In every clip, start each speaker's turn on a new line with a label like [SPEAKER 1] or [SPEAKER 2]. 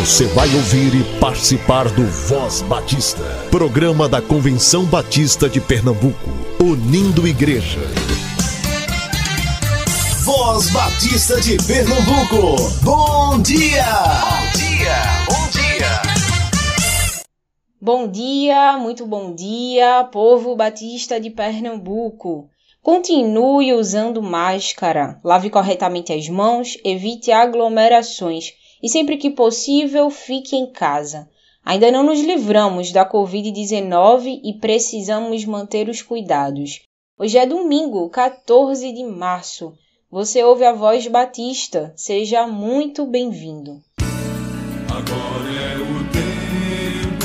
[SPEAKER 1] Você vai ouvir e participar do Voz Batista, programa da Convenção Batista de Pernambuco, unindo igreja.
[SPEAKER 2] Voz Batista de Pernambuco, bom dia! Bom dia, bom dia!
[SPEAKER 3] Bom dia, muito bom dia, povo batista de Pernambuco. Continue usando máscara, lave corretamente as mãos, evite aglomerações e sempre que possível fique em casa. Ainda não nos livramos da Covid-19 e precisamos manter os cuidados. Hoje é domingo, 14 de março. Você ouve a voz Batista. Seja muito bem-vindo.
[SPEAKER 4] Agora é o tempo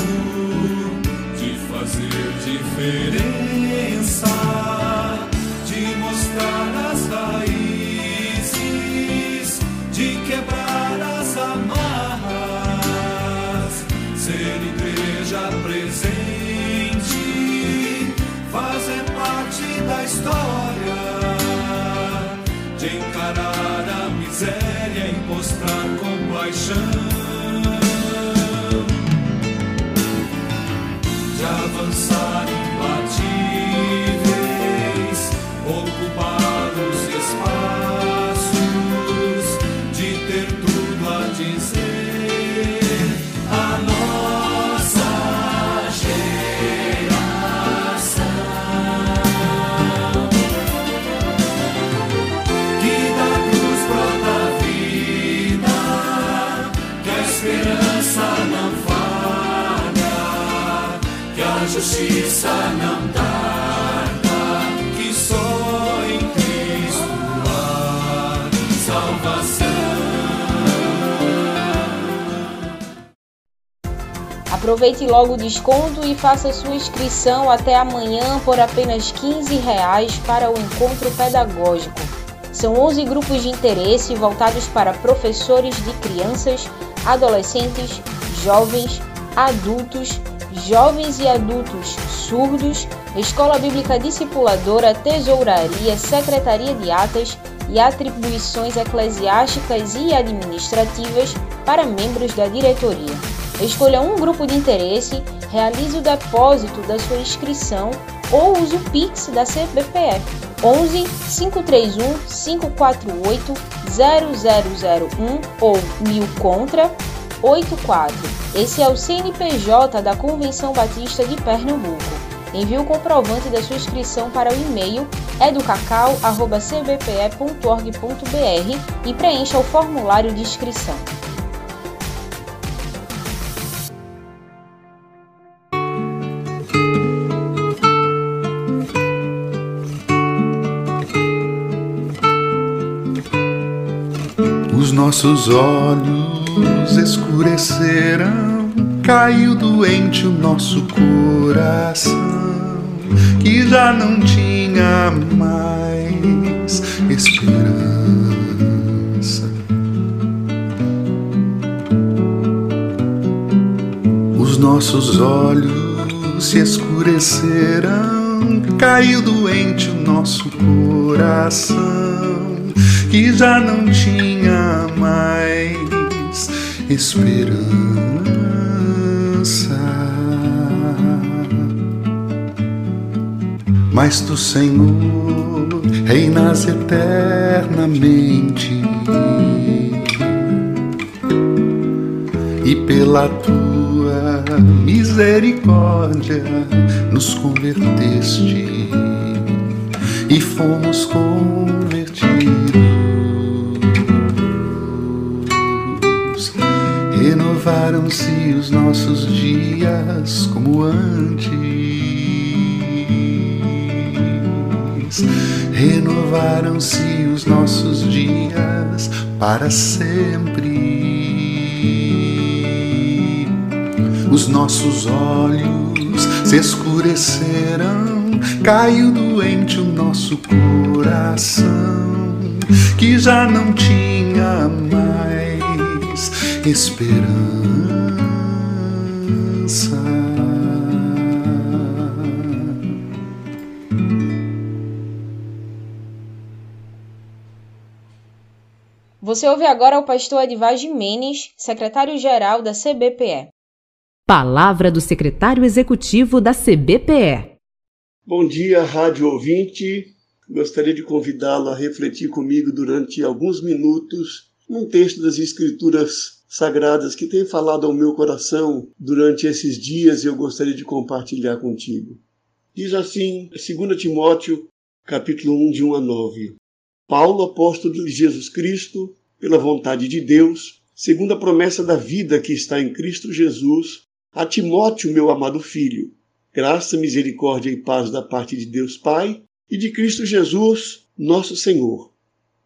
[SPEAKER 4] de fazer justiça não tarda, que em Cristo salvação.
[SPEAKER 3] Aproveite logo o desconto e faça sua inscrição até amanhã por apenas 15 reais para o encontro pedagógico. São 11 grupos de interesse voltados para professores de crianças, adolescentes, jovens, adultos, jovens e adultos surdos, Escola Bíblica Discipuladora, Tesouraria, Secretaria de Atas e atribuições eclesiásticas e administrativas para membros da diretoria. Escolha um grupo de interesse, realize o depósito da sua inscrição ou use o Pix da CBPF 11 531 548 0001 ou 1000 contra 84. Esse é o CNPJ da Convenção Batista de Pernambuco. Envie o comprovante da sua inscrição para o e-mail educacau.cbpe.org.br e preencha o formulário de inscrição.
[SPEAKER 5] Os nossos olhos escureceram, caiu doente o nosso coração, que já não tinha mais esperança. Os nossos olhos se escureceram, caiu doente o nosso coração, que já não tinha mais esperança. Mas tu, Senhor, reinas eternamente e pela tua misericórdia nos converteste e fomos convertidos. Renovaram-se os nossos dias como antes. Renovaram-se os nossos dias para sempre. Os nossos olhos se escureceram, caiu doente o nosso coração, que já não tinha mais esperança.
[SPEAKER 3] Você ouve agora o pastor Edivar Jimenez, secretário-geral da CBPE.
[SPEAKER 6] Palavra do secretário executivo da CBPE.
[SPEAKER 7] Bom dia, rádio ouvinte. Gostaria de convidá-lo a refletir comigo durante alguns minutos num texto das Escrituras Sagradas que tem falado ao meu coração durante esses dias e eu gostaria de compartilhar contigo. Diz assim, 2 Timóteo, capítulo 1, de 1 a 9. Paulo, apóstolo de Jesus Cristo, pela vontade de Deus, segundo a promessa da vida que está em Cristo Jesus, a Timóteo, meu amado filho, graça, misericórdia e paz da parte de Deus Pai e de Cristo Jesus, nosso Senhor.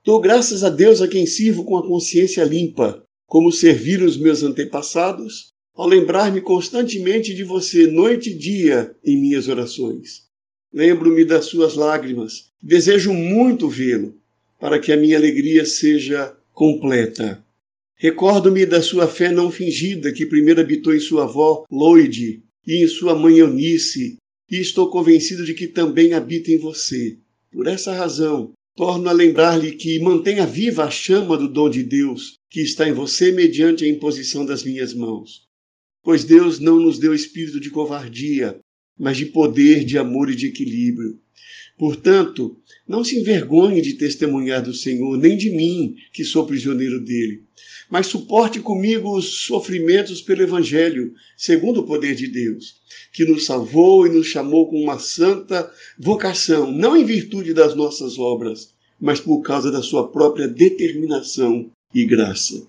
[SPEAKER 7] Dou graças a Deus a quem sirvo com a consciência limpa, como serviram os meus antepassados, ao lembrar-me constantemente de você noite e dia em minhas orações. Lembro-me das suas lágrimas, desejo muito vê-lo, para que a minha alegria seja completa. Recordo-me da sua fé não fingida que primeiro habitou em sua avó Loide e em sua mãe Eunice, e estou convencido de que também habita em você. Por essa razão, torno a lembrar-lhe que mantenha viva a chama do dom de Deus que está em você mediante a imposição das minhas mãos. Pois Deus não nos deu espírito de covardia, mas de poder, de amor e de equilíbrio. Portanto, não se envergonhe de testemunhar do Senhor, nem de mim, que sou prisioneiro dele, mas suporte comigo os sofrimentos pelo Evangelho, segundo o poder de Deus, que nos salvou e nos chamou com uma santa vocação, não em virtude das nossas obras, mas por causa da sua própria determinação e graça.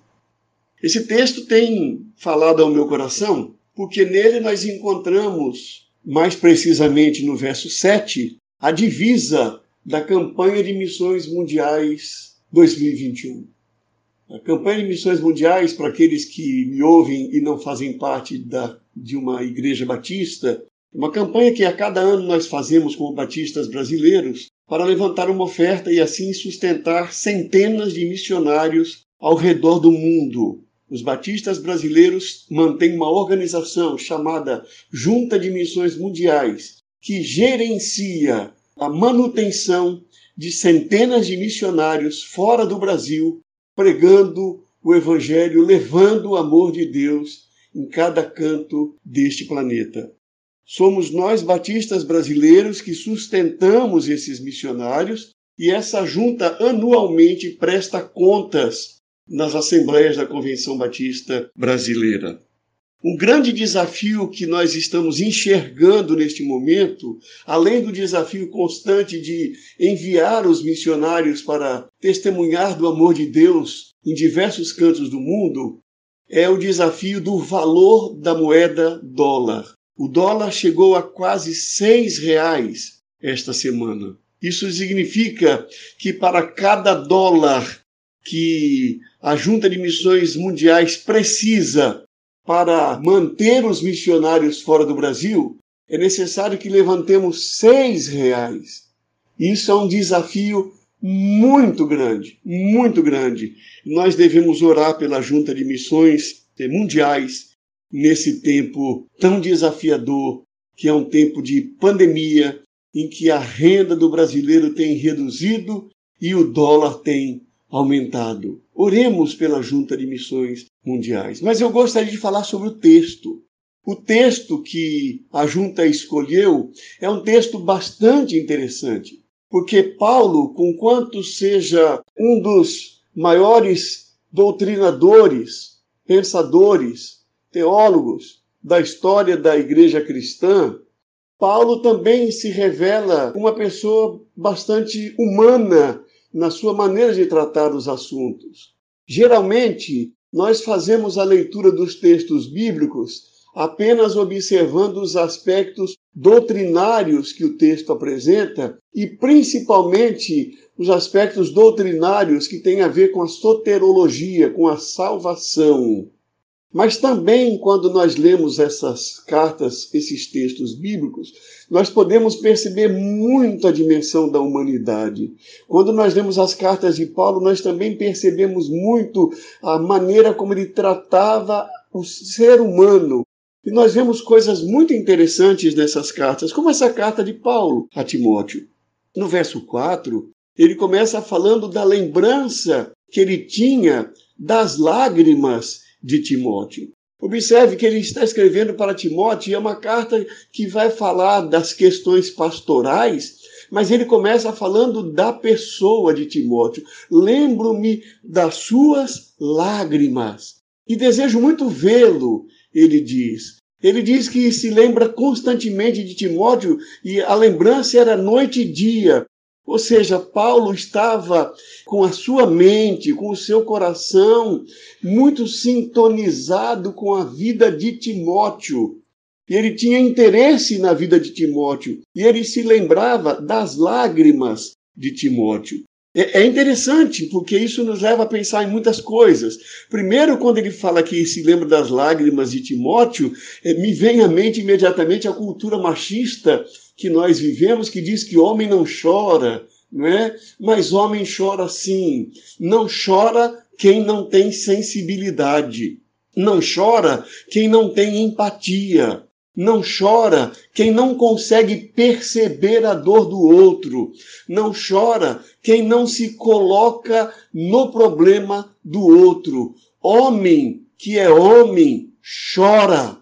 [SPEAKER 7] Esse texto tem falado ao meu coração porque nele nós encontramos, mais precisamente no verso 7, a divisa da campanha de missões mundiais 2021. A campanha de missões mundiais, para aqueles que me ouvem e não fazem parte da, de uma igreja batista, uma campanha que a cada ano nós fazemos como batistas brasileiros para levantar uma oferta e assim sustentar centenas de missionários ao redor do mundo. Os batistas brasileiros mantêm uma organização chamada Junta de Missões Mundiais, que gerencia a manutenção de centenas de missionários fora do Brasil, pregando o Evangelho, levando o amor de Deus em cada canto deste planeta. Somos nós, batistas brasileiros, que sustentamos esses missionários e essa junta anualmente presta contas nas assembleias da Convenção Batista Brasileira. Um grande desafio que nós estamos enxergando neste momento, além do desafio constante de enviar os missionários para testemunhar do amor de Deus em diversos cantos do mundo, é o desafio do valor da moeda dólar. O dólar chegou a quase seis reais esta semana. Isso significa que para cada dólar que a Junta de Missões Mundiais precisa para manter os missionários fora do Brasil, é necessário que levantemos seis reais. Isso é um desafio muito grande, muito grande. Nós devemos orar pela Junta de Missões Mundiais nesse tempo tão desafiador, que é um tempo de pandemia, em que a renda do brasileiro tem reduzido e o dólar tem aumentado. Oremos pela Junta de Missões Mundiais. Mas eu gostaria de falar sobre o texto. O texto que a junta escolheu é um texto bastante interessante, porque Paulo, com quanto seja um dos maiores doutrinadores, pensadores, teólogos da história da igreja cristã, Paulo também se revela uma pessoa bastante humana na sua maneira de tratar os assuntos. Geralmente, nós fazemos a leitura dos textos bíblicos apenas observando os aspectos doutrinários que o texto apresenta e principalmente os aspectos doutrinários que têm a ver com a soterologia, com a salvação. Mas também, quando nós lemos essas cartas, esses textos bíblicos, nós podemos perceber muito a dimensão da humanidade. Quando nós lemos as cartas de Paulo, nós também percebemos muito a maneira como ele tratava o ser humano. E nós vemos coisas muito interessantes nessas cartas, como essa carta de Paulo a Timóteo. No verso 4, ele começa falando da lembrança que ele tinha das lágrimas de Timóteo. Observe que ele está escrevendo para Timóteo e é uma carta que vai falar das questões pastorais, mas ele começa falando da pessoa de Timóteo. Lembro-me das suas lágrimas e desejo muito vê-lo, ele diz. Ele diz que se lembra constantemente de Timóteo e a lembrança era noite e dia. Ou seja, Paulo estava com a sua mente, com o seu coração muito sintonizado com a vida de Timóteo. Ele tinha interesse na vida de Timóteo. E ele se lembrava das lágrimas de Timóteo. É, é interessante, porque isso nos leva a pensar em muitas coisas. Primeiro, quando ele fala que se lembra das lágrimas de Timóteo, é, me vem à mente imediatamente a cultura machista que nós vivemos, que diz que homem não chora, não é? Mas homem chora sim. Não chora quem não tem sensibilidade. Não chora quem não tem empatia. Não chora quem não consegue perceber a dor do outro. Não chora quem não se coloca no problema do outro. Homem que é homem chora.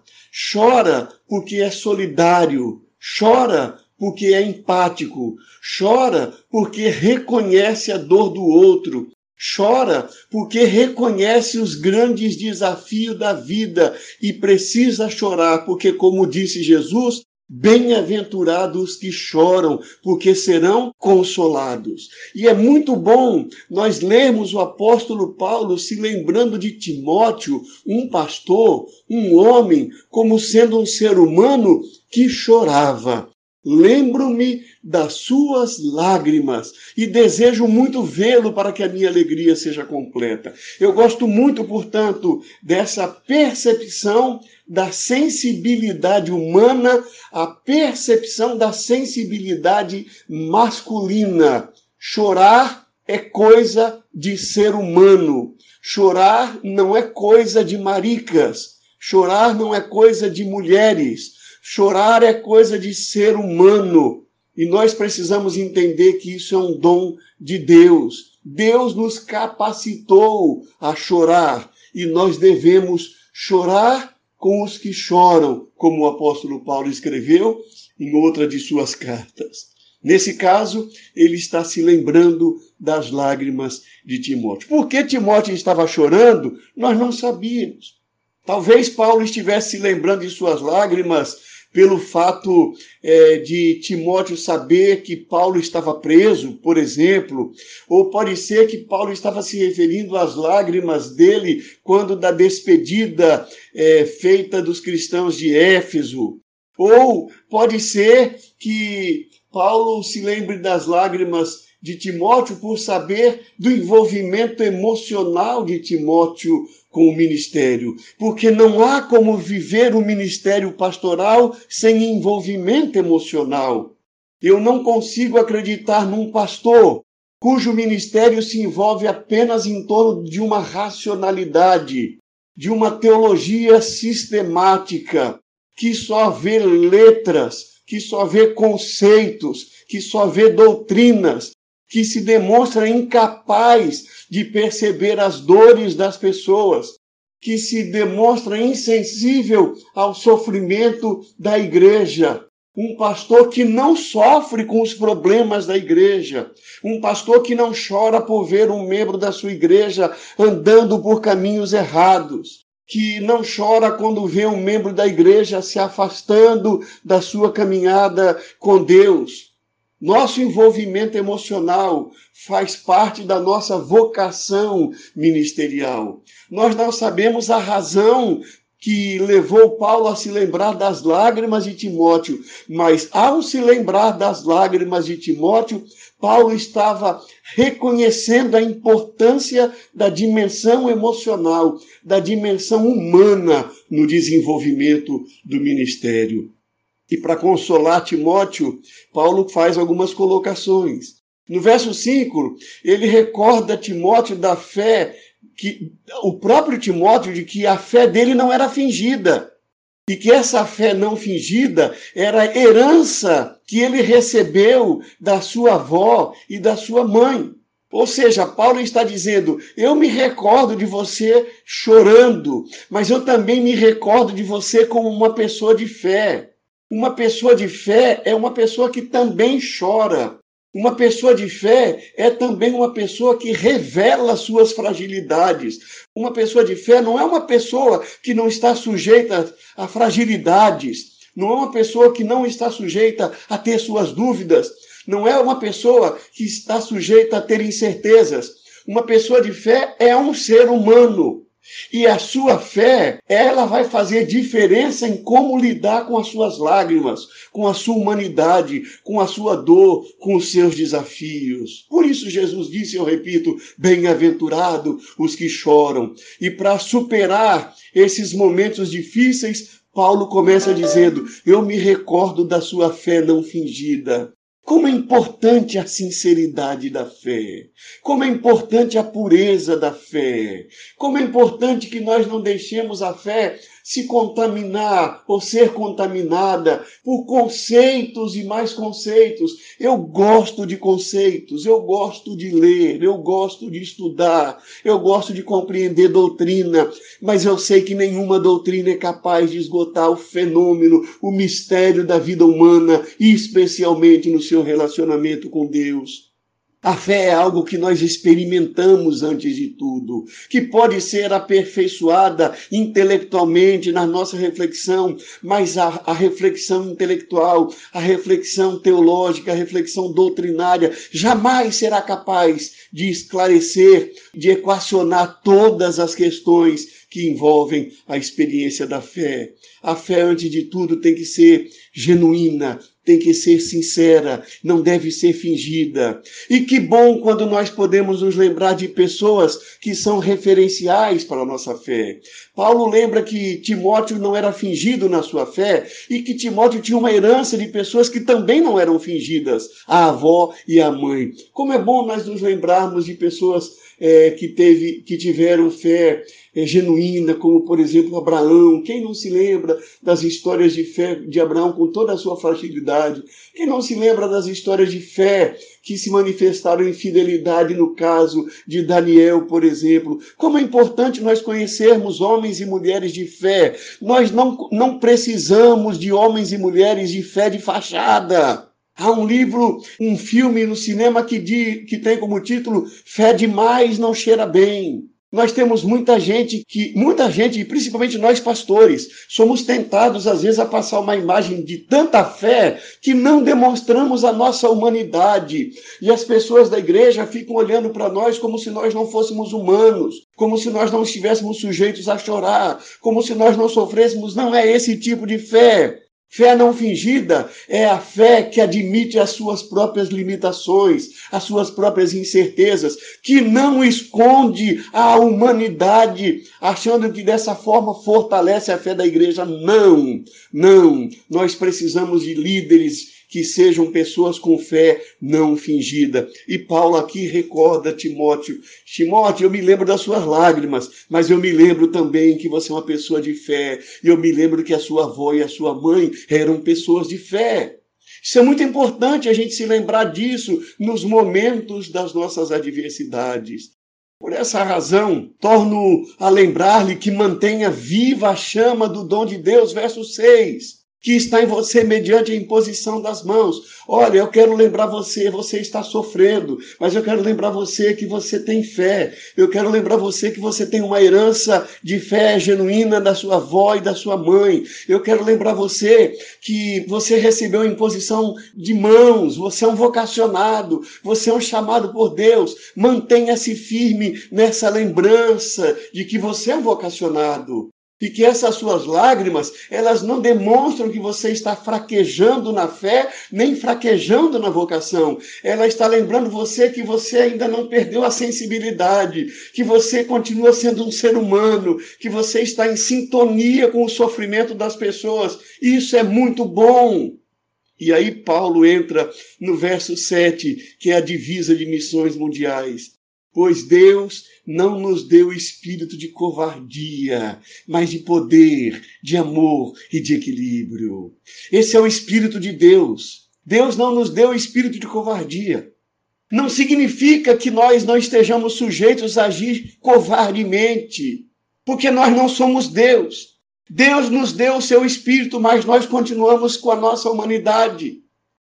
[SPEAKER 7] Chora porque é solidário. Chora porque é empático. Chora porque reconhece a dor do outro. Chora porque reconhece os grandes desafios da vida e precisa chorar, porque, como disse Jesus, Bem-aventurados que choram, porque serão consolados. E é muito bom nós lermos o apóstolo Paulo se lembrando de Timóteo, um pastor, um homem, como sendo um ser humano que chorava. Lembro-me das suas lágrimas e desejo muito vê-lo para que a minha alegria seja completa. Eu gosto muito, portanto, dessa percepção da sensibilidade humana, a percepção da sensibilidade masculina. Chorar é coisa de ser humano. Chorar não é coisa de maricas. Chorar não é coisa de mulheres. Chorar é coisa de ser humano e nós precisamos entender que isso é um dom de Deus. Deus nos capacitou a chorar e nós devemos chorar com os que choram, como o apóstolo Paulo escreveu em outra de suas cartas. Nesse caso, ele está se lembrando das lágrimas de Timóteo. Por que Timóteo estava chorando? Nós não sabíamos. Talvez Paulo estivesse se lembrando de suas lágrimas pelo fato é, de Timóteo saber que Paulo estava preso, por exemplo, ou pode ser que Paulo estava se referindo às lágrimas dele quando da despedida é, feita dos cristãos de Éfeso, ou pode ser que Paulo se lembre das lágrimas de Timóteo por saber do envolvimento emocional de Timóteo com o ministério, porque não há como viver o ministério pastoral sem envolvimento emocional. Eu não consigo acreditar num pastor cujo ministério se envolve apenas em torno de uma racionalidade, de uma teologia sistemática, que só vê letras, que só vê conceitos, que só vê doutrinas, que se demonstra incapaz de perceber as dores das pessoas, que se demonstra insensível ao sofrimento da igreja. Um pastor que não sofre com os problemas da igreja. Um pastor que não chora por ver um membro da sua igreja andando por caminhos errados. Que não chora quando vê um membro da igreja se afastando da sua caminhada com Deus nosso envolvimento emocional faz parte da nossa vocação ministerial. Nós não sabemos a razão que levou Paulo a se lembrar das lágrimas de Timóteo, mas ao se lembrar das lágrimas de Timóteo, Paulo estava reconhecendo a importância da dimensão emocional, da dimensão humana no desenvolvimento do ministério. E para consolar Timóteo, Paulo faz algumas colocações. No verso 5, ele recorda Timóteo da fé, que o próprio Timóteo, de que a fé dele não era fingida. E que essa fé não fingida era herança que ele recebeu da sua avó e da sua mãe. Ou seja, Paulo está dizendo: eu me recordo de você chorando, mas eu também me recordo de você como uma pessoa de fé. Uma pessoa de fé é uma pessoa que também chora. Uma pessoa de fé é também uma pessoa que revela suas fragilidades. Uma pessoa de fé não é uma pessoa que não está sujeita a fragilidades. Não é uma pessoa que não está sujeita a ter suas dúvidas, não é uma pessoa que está sujeita a ter incertezas. Uma pessoa de fé é um ser humano. E a sua fé, ela vai fazer diferença em como lidar com as suas lágrimas, com a sua humanidade, com a sua dor, com os seus desafios. Por isso Jesus disse, eu repito, bem-aventurado os que choram. E para superar esses momentos difíceis, Paulo começa dizendo: Eu me recordo da sua fé não fingida. Como é importante a sinceridade da fé, como é importante a pureza da fé, como é importante que nós não deixemos a fé se contaminar ou ser contaminada por conceitos e mais conceitos. Eu gosto de conceitos, eu gosto de ler, eu gosto de estudar, eu gosto de compreender doutrina, mas eu sei que nenhuma doutrina é capaz de esgotar o fenômeno, o mistério da vida humana especialmente no seu relacionamento com Deus. A fé é algo que nós experimentamos antes de tudo, que pode ser aperfeiçoada intelectualmente na nossa reflexão, mas a, a, reflexão intelectual, a reflexão teológica, a reflexão doutrinária jamais será capaz de esclarecer, de equacionar todas as questões que envolvem a experiência da fé. A fé, antes de tudo, tem que ser genuína, tem que ser sincera, não deve ser fingida. E que bom quando nós podemos nos lembrar de pessoas que são referenciais para a nossa fé. Paulo lembra que Timóteo não era fingido na sua fé e que Timóteo tinha uma herança de pessoas que também não eram fingidas, a avó e a mãe. Como é bom nós nos lembrarmos de pessoas é, que, teve, que tiveram fé é, genuína, como por exemplo Abraão. Quem não se lembra das histórias de fé de Abraão com toda a sua fragilidade? Quem não se lembra das histórias de fé que se manifestaram em fidelidade no caso de Daniel, por exemplo? Como é importante nós conhecermos homens e mulheres de fé. Nós não, não precisamos de homens e mulheres de fé de fachada. Há um livro, um filme no cinema que, diz, que tem como título Fé demais não cheira bem. Nós temos muita gente que, muita gente, principalmente nós pastores, somos tentados às vezes a passar uma imagem de tanta fé que não demonstramos a nossa humanidade. E as pessoas da igreja ficam olhando para nós como se nós não fôssemos humanos, como se nós não estivéssemos sujeitos a chorar, como se nós não sofrêssemos. Não é esse tipo de fé. Fé não fingida é a fé que admite as suas próprias limitações, as suas próprias incertezas, que não esconde a humanidade, achando que dessa forma fortalece a fé da igreja. Não, não. Nós precisamos de líderes que sejam pessoas com fé não fingida. E Paulo aqui recorda Timóteo: Timóteo, eu me lembro das suas lágrimas, mas eu me lembro também que você é uma pessoa de fé. E eu me lembro que a sua avó e a sua mãe eram pessoas de fé. Isso é muito importante a gente se lembrar disso nos momentos das nossas adversidades. Por essa razão, torno a lembrar-lhe que mantenha viva a chama do dom de Deus, verso 6 que está em você mediante a imposição das mãos. Olha, eu quero lembrar você, você está sofrendo, mas eu quero lembrar você que você tem fé. Eu quero lembrar você que você tem uma herança de fé genuína da sua avó e da sua mãe. Eu quero lembrar você que você recebeu a imposição de mãos, você é um vocacionado, você é um chamado por Deus. Mantenha-se firme nessa lembrança de que você é um vocacionado e que essas suas lágrimas, elas não demonstram que você está fraquejando na fé, nem fraquejando na vocação. Ela está lembrando você que você ainda não perdeu a sensibilidade, que você continua sendo um ser humano, que você está em sintonia com o sofrimento das pessoas. Isso é muito bom. E aí Paulo entra no verso 7, que é a divisa de missões mundiais. Pois Deus não nos deu espírito de covardia, mas de poder, de amor e de equilíbrio. Esse é o espírito de Deus. Deus não nos deu espírito de covardia. Não significa que nós não estejamos sujeitos a agir covardemente, porque nós não somos Deus. Deus nos deu o seu espírito, mas nós continuamos com a nossa humanidade.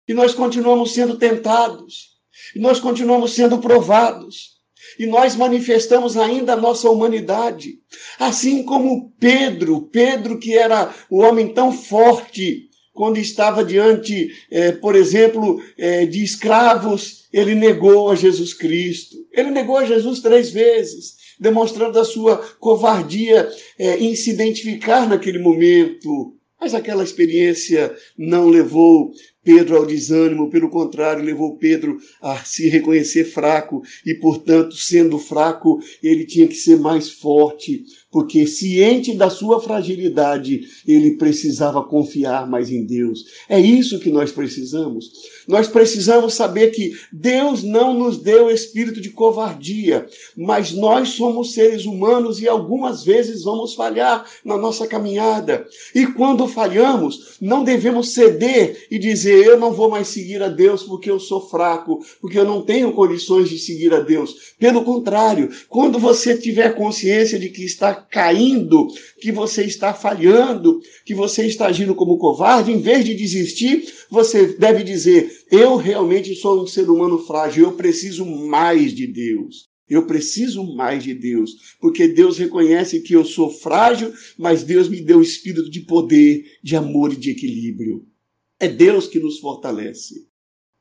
[SPEAKER 7] E nós continuamos sendo tentados. E nós continuamos sendo provados. E nós manifestamos ainda a nossa humanidade. Assim como Pedro, Pedro que era o homem tão forte, quando estava diante, eh, por exemplo, eh, de escravos, ele negou a Jesus Cristo. Ele negou a Jesus três vezes, demonstrando a sua covardia eh, em se identificar naquele momento. Mas aquela experiência não levou Pedro ao desânimo, pelo contrário, levou Pedro a se reconhecer fraco e, portanto, sendo fraco, ele tinha que ser mais forte, porque ciente da sua fragilidade, ele precisava confiar mais em Deus. É isso que nós precisamos. Nós precisamos saber que Deus não nos deu espírito de covardia, mas nós somos seres humanos e algumas vezes vamos falhar na nossa caminhada. E quando falhamos, não devemos ceder e dizer: Eu não vou mais seguir a Deus porque eu sou fraco, porque eu não tenho condições de seguir a Deus. Pelo contrário, quando você tiver consciência de que está caindo, que você está falhando, que você está agindo como covarde, em vez de desistir, você deve dizer: Eu realmente sou um ser humano frágil, eu preciso mais de Deus. Eu preciso mais de Deus, porque Deus reconhece que eu sou frágil, mas Deus me deu espírito de poder, de amor e de equilíbrio. É Deus que nos fortalece.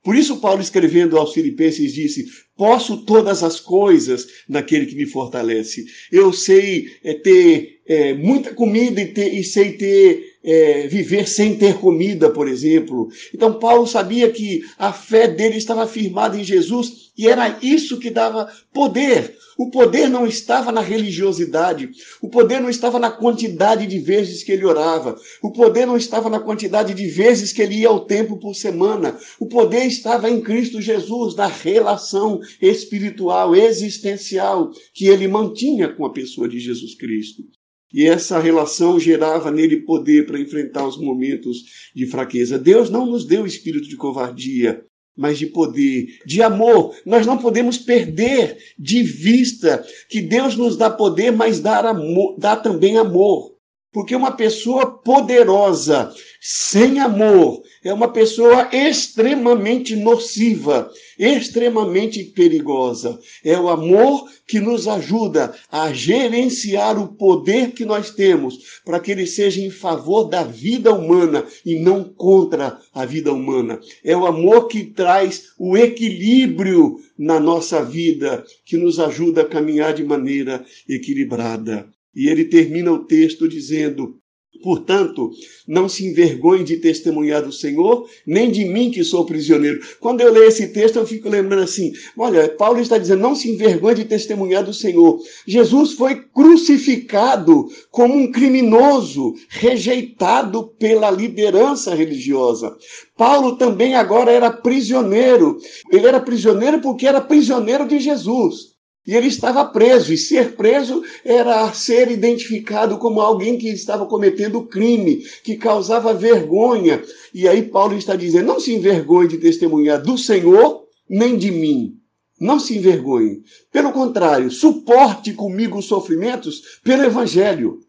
[SPEAKER 7] Por isso, Paulo, escrevendo aos Filipenses, disse: Posso todas as coisas naquele que me fortalece. Eu sei é, ter é, muita comida e, ter, e sei ter é, viver sem ter comida, por exemplo. Então, Paulo sabia que a fé dele estava firmada em Jesus e era isso que dava poder. O poder não estava na religiosidade, o poder não estava na quantidade de vezes que ele orava, o poder não estava na quantidade de vezes que ele ia ao templo por semana. O poder estava em Cristo Jesus, na relação espiritual, existencial que ele mantinha com a pessoa de Jesus Cristo. E essa relação gerava nele poder para enfrentar os momentos de fraqueza. Deus não nos deu espírito de covardia, mas de poder, de amor. Nós não podemos perder de vista que Deus nos dá poder, mas dá, amor, dá também amor. Porque uma pessoa poderosa, sem amor, é uma pessoa extremamente nociva, extremamente perigosa. É o amor que nos ajuda a gerenciar o poder que nós temos, para que ele seja em favor da vida humana e não contra a vida humana. É o amor que traz o equilíbrio na nossa vida, que nos ajuda a caminhar de maneira equilibrada. E ele termina o texto dizendo: Portanto, não se envergonhe de testemunhar do Senhor, nem de mim que sou prisioneiro. Quando eu leio esse texto, eu fico lembrando assim: olha, Paulo está dizendo, não se envergonhe de testemunhar do Senhor. Jesus foi crucificado como um criminoso, rejeitado pela liderança religiosa. Paulo também agora era prisioneiro. Ele era prisioneiro porque era prisioneiro de Jesus. E ele estava preso, e ser preso era ser identificado como alguém que estava cometendo crime, que causava vergonha. E aí Paulo está dizendo: não se envergonhe de testemunhar do Senhor, nem de mim. Não se envergonhe. Pelo contrário, suporte comigo os sofrimentos pelo Evangelho.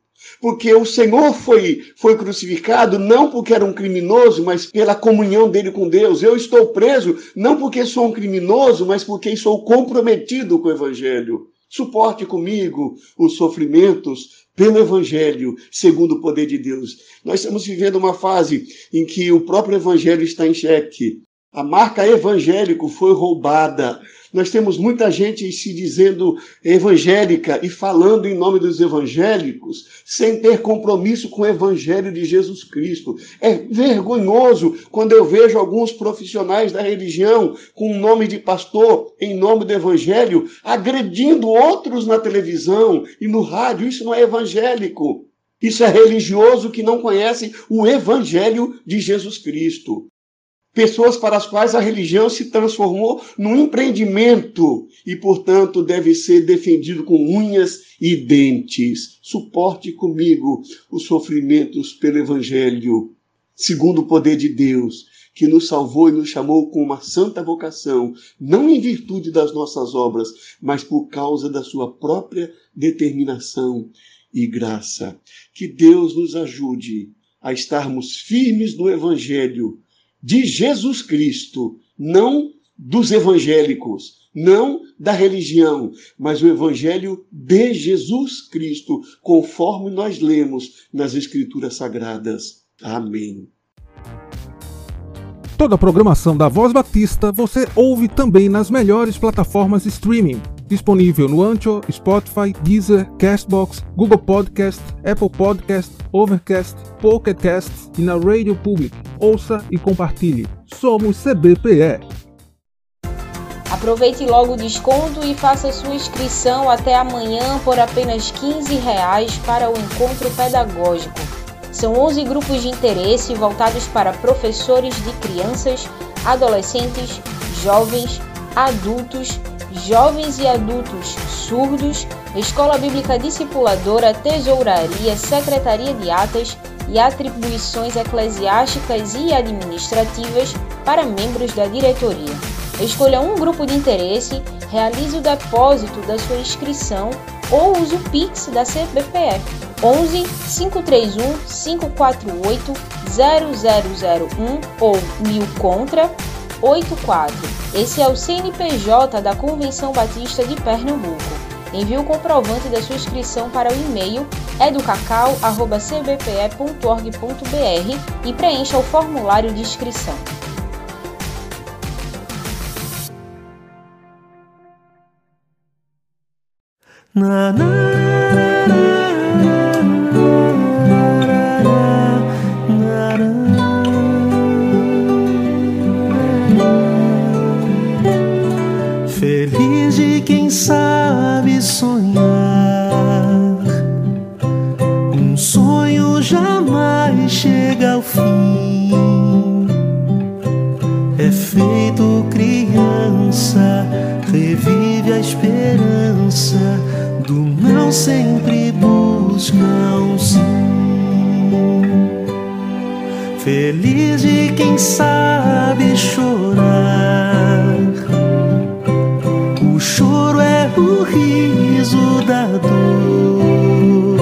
[SPEAKER 7] Porque o Senhor foi, foi crucificado não porque era um criminoso, mas pela comunhão dele com Deus. Eu estou preso não porque sou um criminoso, mas porque sou comprometido com o Evangelho. Suporte comigo os sofrimentos pelo Evangelho, segundo o poder de Deus. Nós estamos vivendo uma fase em que o próprio Evangelho está em xeque. A marca evangélico foi roubada. Nós temos muita gente se dizendo evangélica e falando em nome dos evangélicos sem ter compromisso com o evangelho de Jesus Cristo. É vergonhoso quando eu vejo alguns profissionais da religião com o nome de pastor em nome do evangelho agredindo outros na televisão e no rádio. Isso não é evangélico. Isso é religioso que não conhece o evangelho de Jesus Cristo pessoas para as quais a religião se transformou num empreendimento e, portanto, deve ser defendido com unhas e dentes. Suporte comigo os sofrimentos pelo Evangelho. segundo o poder de Deus, que nos salvou e nos chamou com uma santa vocação, não em virtude das nossas obras, mas por causa da sua própria determinação e graça. Que Deus nos ajude a estarmos firmes no Evangelho de Jesus Cristo, não dos evangélicos, não da religião, mas o Evangelho de Jesus Cristo, conforme nós lemos nas Escrituras Sagradas. Amém.
[SPEAKER 8] Toda a programação da Voz Batista você ouve também nas melhores plataformas streaming. Disponível no Ancho, Spotify, Deezer, Castbox, Google Podcast, Apple Podcast, Overcast, Pocket Cast e na Radio Public. Ouça e compartilhe. Somos CBPE.
[SPEAKER 3] Aproveite logo o desconto e faça sua inscrição até amanhã por apenas 15 reais para o encontro pedagógico. São 11 grupos de interesse voltados para professores de crianças, adolescentes, jovens, adultos, jovens e adultos surdos, Escola Bíblica Discipuladora, Tesouraria, Secretaria de Atas e atribuições eclesiásticas e administrativas para membros da diretoria. Escolha um grupo de interesse, realize o depósito da sua inscrição ou use o Pix da CBPF 11 531 548 0001 ou 1000 contra 84. Esse é o CNPJ da Convenção Batista de Pernambuco. Envie o comprovante da sua inscrição para o e-mail educacau.cbpe.org.br e preencha o formulário de inscrição.
[SPEAKER 9] Na, na, sabe esperança do não sempre busca um sim. Feliz de quem sabe chorar o riso da dor.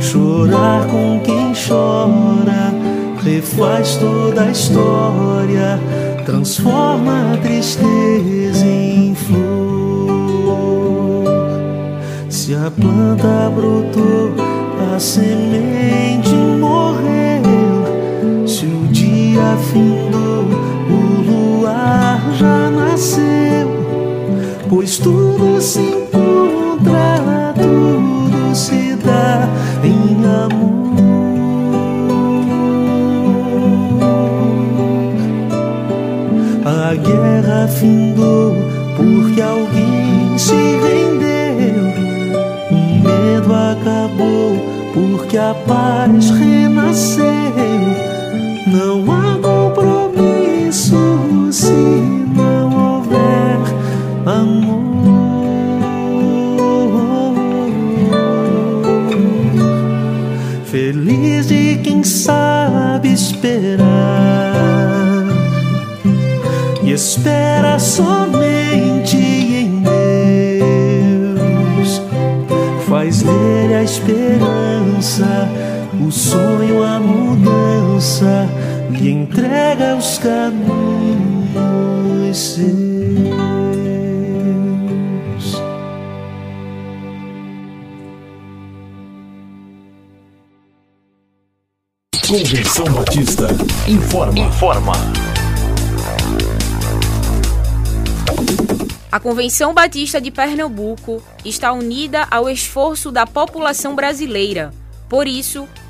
[SPEAKER 9] Chorar com quem chora refaz toda a história, transforma a tristeza em Se a planta brotou, a semente morreu. Se o dia findou, o luar já nasceu pois tudo se encontra, tudo se dá em amor. A guerra findou porque alguém se rendeu. O medo acabou porque a paz renasceu. Não há compromisso se Feliz de quem sabe esperar e espera somente sonho, a mudança, lhe entrega os caminhos seus.
[SPEAKER 1] Convenção Batista informa. Informa.
[SPEAKER 3] A Convenção Batista de Pernambuco está unida ao esforço da população brasileira. Por isso,